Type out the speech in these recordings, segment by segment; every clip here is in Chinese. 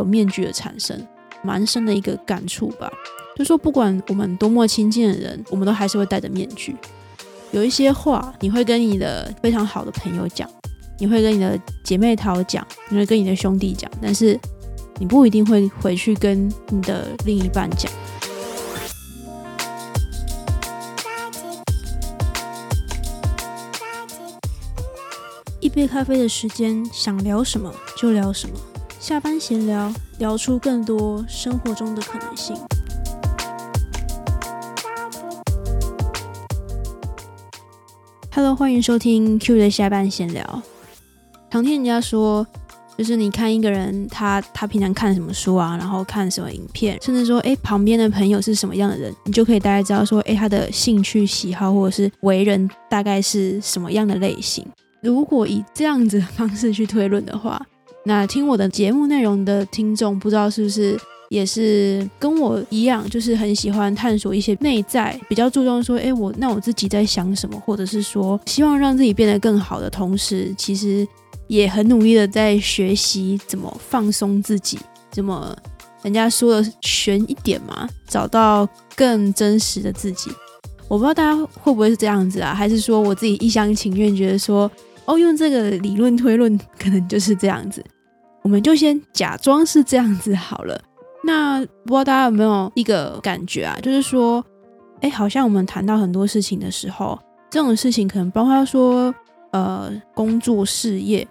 有面具的产生，蛮深的一个感触吧。就说不管我们多么亲近的人，我们都还是会戴着面具。有一些话，你会跟你的非常好的朋友讲，你会跟你的姐妹淘讲，你会跟你的兄弟讲，但是你不一定会回去跟你的另一半讲。一杯咖啡的时间，想聊什么就聊什么。下班闲聊，聊出更多生活中的可能性。Hello，欢迎收听 Q 的下班闲聊。常听人家说，就是你看一个人，他他平常看什么书啊，然后看什么影片，甚至说，哎，旁边的朋友是什么样的人，你就可以大概知道说，哎，他的兴趣喜好或者是为人大概是什么样的类型。如果以这样子的方式去推论的话，那听我的节目内容的听众，不知道是不是也是跟我一样，就是很喜欢探索一些内在，比较注重说，哎，我那我自己在想什么，或者是说希望让自己变得更好的同时，其实也很努力的在学习怎么放松自己，怎么人家说的悬一点嘛，找到更真实的自己。我不知道大家会不会是这样子啊，还是说我自己一厢情愿觉得说。哦，用这个理论推论，可能就是这样子。我们就先假装是这样子好了。那不知道大家有没有一个感觉啊？就是说，哎，好像我们谈到很多事情的时候，这种事情可能包括说，呃，工作事业，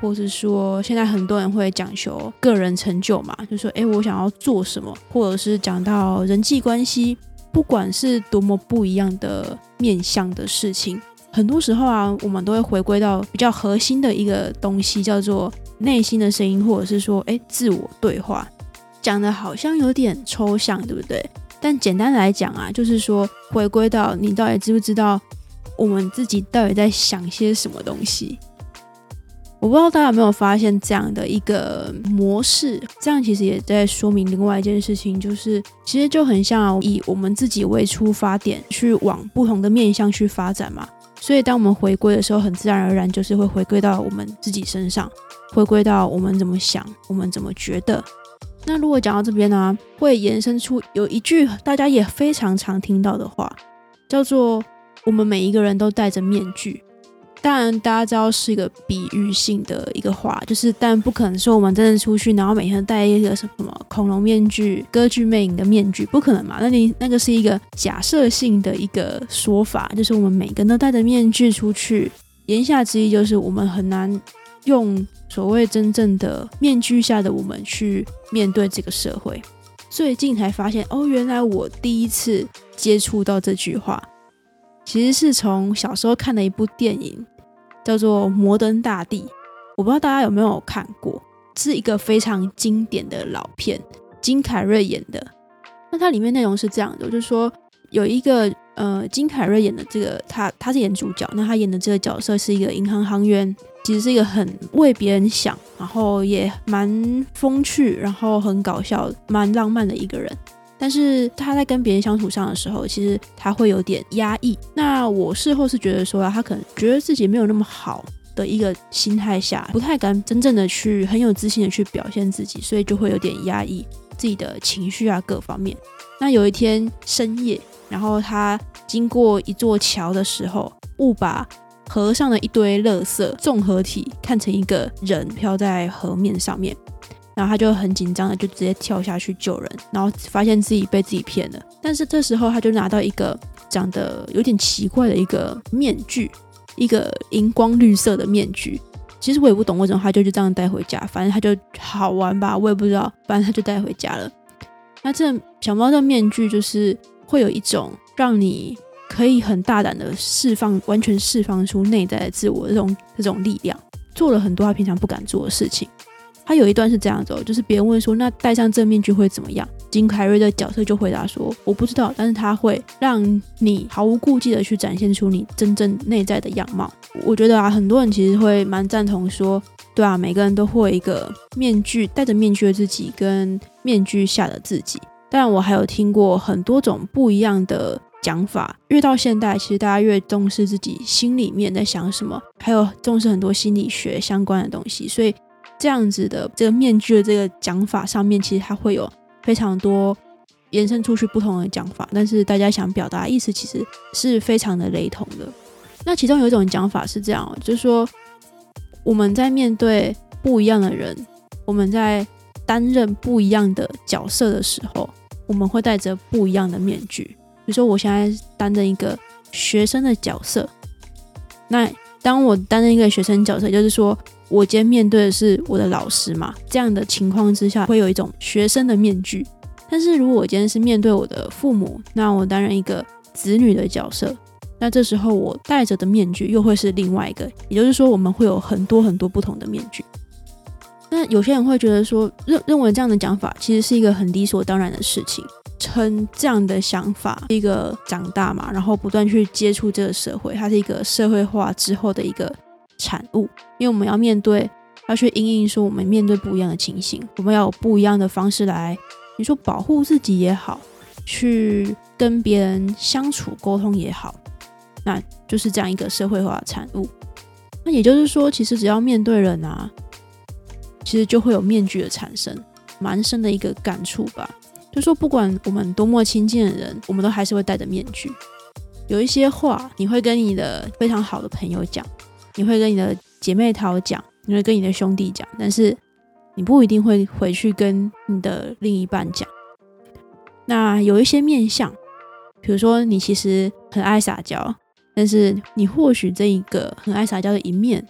或是说现在很多人会讲求个人成就嘛，就说，哎，我想要做什么，或者是讲到人际关系，不管是多么不一样的面向的事情。很多时候啊，我们都会回归到比较核心的一个东西，叫做内心的声音，或者是说，哎，自我对话。讲的好像有点抽象，对不对？但简单来讲啊，就是说，回归到你到底知不知道我们自己到底在想些什么东西？我不知道大家有没有发现这样的一个模式，这样其实也在说明另外一件事情，就是其实就很像以我们自己为出发点，去往不同的面向去发展嘛。所以，当我们回归的时候，很自然而然就是会回归到我们自己身上，回归到我们怎么想，我们怎么觉得。那如果讲到这边呢，会延伸出有一句大家也非常常听到的话，叫做“我们每一个人都戴着面具”。当然，大家知道是一个比喻性的一个话，就是但不可能说我们真的出去，然后每天戴一个什么恐龙面具、歌剧魅影的面具，不可能嘛？那你那个是一个假设性的一个说法，就是我们每个人都戴着面具出去，言下之意就是我们很难用所谓真正的面具下的我们去面对这个社会。最近才发现，哦，原来我第一次接触到这句话，其实是从小时候看的一部电影。叫做《摩登大地》，我不知道大家有没有看过，是一个非常经典的老片，金凯瑞演的。那它里面内容是这样的，就是说有一个呃，金凯瑞演的这个他他是演主角，那他演的这个角色是一个银行行员，其实是一个很为别人想，然后也蛮风趣，然后很搞笑，蛮浪漫的一个人。但是他在跟别人相处上的时候，其实他会有点压抑。那我事后是觉得说，他可能觉得自己没有那么好的一个心态下，不太敢真正的去很有自信的去表现自己，所以就会有点压抑自己的情绪啊各方面。那有一天深夜，然后他经过一座桥的时候，误把河上的一堆垃圾综合体看成一个人飘在河面上面。然后他就很紧张的，就直接跳下去救人，然后发现自己被自己骗了。但是这时候他就拿到一个长得有点奇怪的一个面具，一个荧光绿色的面具。其实我也不懂为什么他就就这样带回家，反正他就好玩吧，我也不知道，反正他就带回家了。那这小猫的面具就是会有一种让你可以很大胆的释放，完全释放出内在的自我这种这种力量，做了很多他平常不敢做的事情。他有一段是这样子，就是别人问说：“那戴上这面具会怎么样？”金凯瑞的角色就回答说：“我不知道，但是他会让你毫无顾忌的去展现出你真正内在的样貌。”我觉得啊，很多人其实会蛮赞同说：“对啊，每个人都会有一个面具，戴着面具的自己跟面具下的自己。”但我还有听过很多种不一样的讲法。越到现代，其实大家越重视自己心里面在想什么，还有重视很多心理学相关的东西，所以。这样子的这个面具的这个讲法上面，其实它会有非常多延伸出去不同的讲法，但是大家想表达意思其实是非常的雷同的。那其中有一种讲法是这样，就是说我们在面对不一样的人，我们在担任不一样的角色的时候，我们会戴着不一样的面具。比如说，我现在担任一个学生的角色，那当我担任一个学生角色，就是说我今天面对的是我的老师嘛，这样的情况之下，会有一种学生的面具。但是如果我今天是面对我的父母，那我担任一个子女的角色。那这时候我戴着的面具又会是另外一个，也就是说我们会有很多很多不同的面具。那有些人会觉得说，认认为这样的讲法其实是一个很理所当然的事情，称这样的想法一个长大嘛，然后不断去接触这个社会，它是一个社会化之后的一个产物。因为我们要面对，要去应应说我们面对不一样的情形，我们要有不一样的方式来，你说保护自己也好，去跟别人相处沟通也好。那就是这样一个社会化的产物。那也就是说，其实只要面对人啊，其实就会有面具的产生，蛮深的一个感触吧。就说不管我们多么亲近的人，我们都还是会戴着面具。有一些话，你会跟你的非常好的朋友讲，你会跟你的姐妹淘讲，你会跟你的兄弟讲，但是你不一定会回去跟你的另一半讲。那有一些面相，比如说你其实很爱撒娇。但是你或许这一个很爱撒娇的一面，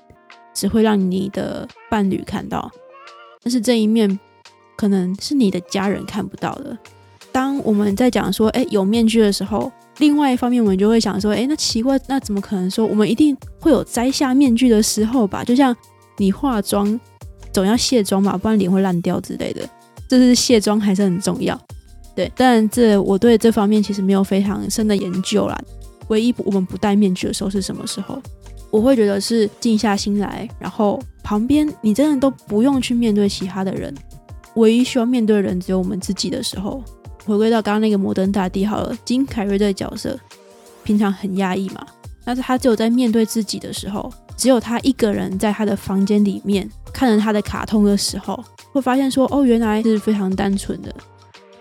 只会让你的伴侣看到，但是这一面可能是你的家人看不到的。当我们在讲说，哎，有面具的时候，另外一方面我们就会想说，哎，那奇怪，那怎么可能说我们一定会有摘下面具的时候吧？就像你化妆总要卸妆嘛，不然脸会烂掉之类的，这是卸妆还是很重要。对，但这我对这方面其实没有非常深的研究啦。唯一我们不戴面具的时候是什么时候？我会觉得是静下心来，然后旁边你真的都不用去面对其他的人，唯一需要面对的人只有我们自己的时候。回归到刚刚那个摩登大帝好了，金凯瑞这个角色平常很压抑嘛，但是他只有在面对自己的时候，只有他一个人在他的房间里面看着他的卡通的时候，会发现说哦，原来是非常单纯的。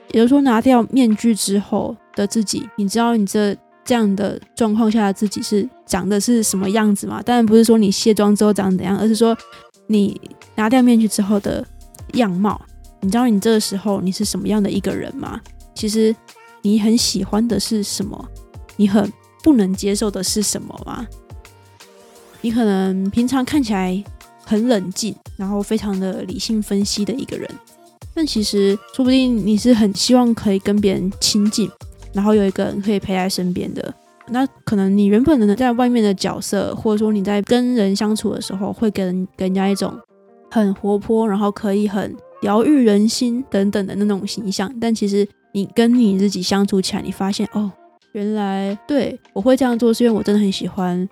也就是说，拿掉面具之后的自己，你知道你这。这样的状况下的自己是长的是什么样子吗？当然不是说你卸妆之后长怎样，而是说你拿掉面具之后的样貌。你知道你这个时候你是什么样的一个人吗？其实你很喜欢的是什么？你很不能接受的是什么吗？你可能平常看起来很冷静，然后非常的理性分析的一个人，但其实说不定你是很希望可以跟别人亲近。然后有一个人可以陪在身边的，那可能你原本的在外面的角色，或者说你在跟人相处的时候，会给人给人家一种很活泼，然后可以很疗愈人心等等的那种形象。但其实你跟你自己相处起来，你发现哦，原来对我会这样做，是因为我真的很喜欢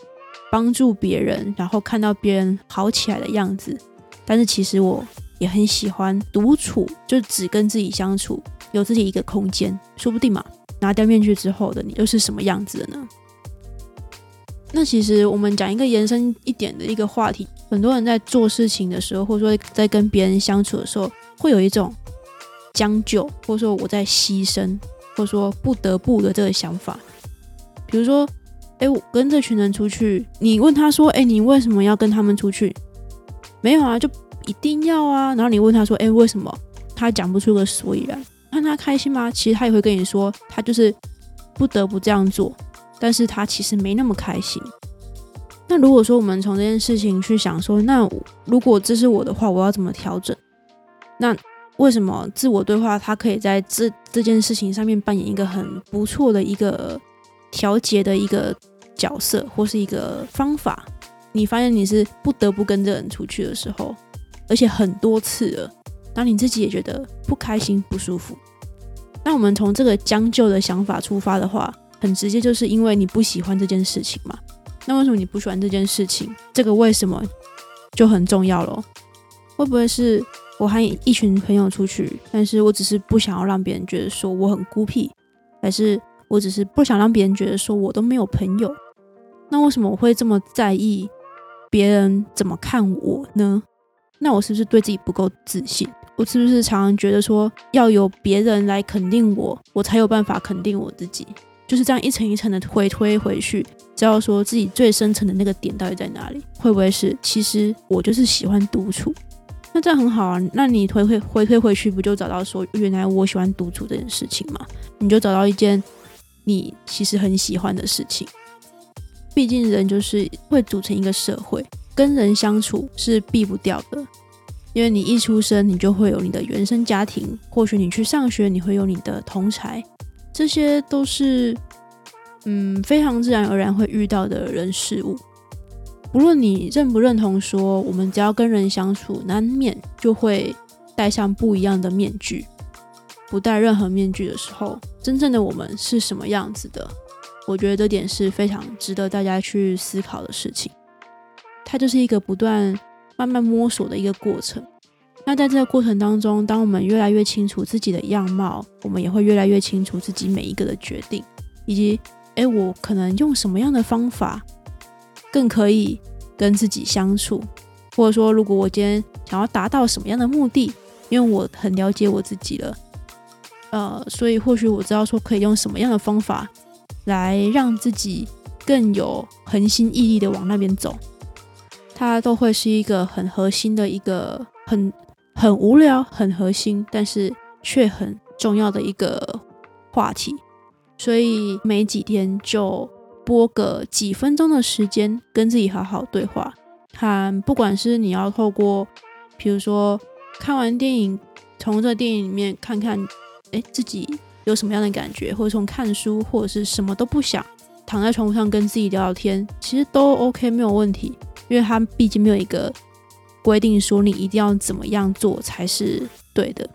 帮助别人，然后看到别人好起来的样子。但是其实我也很喜欢独处，就只跟自己相处，有自己一个空间，说不定嘛。拿掉面具之后的你又是什么样子的呢？那其实我们讲一个延伸一点的一个话题，很多人在做事情的时候，或者说在跟别人相处的时候，会有一种将就，或者说我在牺牲，或者说不得不的这个想法。比如说，哎，我跟这群人出去，你问他说，哎，你为什么要跟他们出去？没有啊，就一定要啊。然后你问他说，哎，为什么？他讲不出个所以然。看他开心吗？其实他也会跟你说，他就是不得不这样做，但是他其实没那么开心。那如果说我们从这件事情去想说，那如果这是我的话，我要怎么调整？那为什么自我对话它可以在这这件事情上面扮演一个很不错的一个调节的一个角色，或是一个方法？你发现你是不得不跟这人出去的时候，而且很多次了。当你自己也觉得不开心、不舒服，那我们从这个将就的想法出发的话，很直接，就是因为你不喜欢这件事情嘛。那为什么你不喜欢这件事情？这个为什么就很重要咯。会不会是我和一群朋友出去，但是我只是不想要让别人觉得说我很孤僻，还是我只是不想让别人觉得说我都没有朋友？那为什么我会这么在意别人怎么看我呢？那我是不是对自己不够自信？我是不是常常觉得说要有别人来肯定我，我才有办法肯定我自己？就是这样一层一层的回推回去，只要说自己最深层的那个点到底在哪里？会不会是其实我就是喜欢独处？那这样很好啊，那你回回回推回去，不就找到说原来我喜欢独处这件事情吗？你就找到一件你其实很喜欢的事情。毕竟人就是会组成一个社会，跟人相处是避不掉的。因为你一出生，你就会有你的原生家庭，或许你去上学，你会有你的同才。这些都是，嗯，非常自然而然会遇到的人事物。不论你认不认同，说我们只要跟人相处，难免就会戴上不一样的面具。不戴任何面具的时候，真正的我们是什么样子的？我觉得这点是非常值得大家去思考的事情。它就是一个不断慢慢摸索的一个过程。那在这个过程当中，当我们越来越清楚自己的样貌，我们也会越来越清楚自己每一个的决定，以及，哎，我可能用什么样的方法更可以跟自己相处，或者说，如果我今天想要达到什么样的目的，因为我很了解我自己了，呃，所以或许我知道说可以用什么样的方法来让自己更有恒心毅力的往那边走，它都会是一个很核心的一个很。很无聊、很核心，但是却很重要的一个话题，所以没几天就播个几分钟的时间，跟自己好好对话。看，不管是你要透过，比如说看完电影，从这电影里面看看，哎，自己有什么样的感觉，或者从看书，或者是什么都不想，躺在床上跟自己聊聊天，其实都 OK，没有问题，因为他毕竟没有一个。规定说你一定要怎么样做才是对的。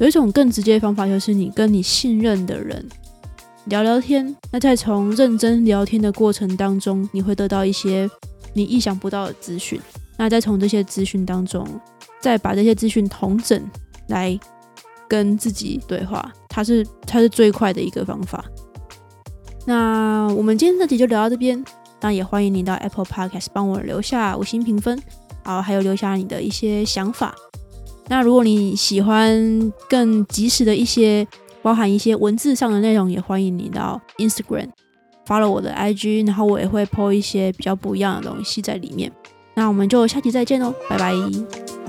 有一种更直接的方法，就是你跟你信任的人聊聊天。那在从认真聊天的过程当中，你会得到一些你意想不到的资讯。那再从这些资讯当中，再把这些资讯同整来跟自己对话，它是它是最快的一个方法。那我们今天这集就聊到这边。那也欢迎你到 Apple Podcast 帮我留下五星评分。好，还有留下你的一些想法。那如果你喜欢更及时的一些，包含一些文字上的内容，也欢迎你到 Instagram 发了我的 IG，然后我也会 po 一些比较不一样的东西在里面。那我们就下期再见喽，拜拜。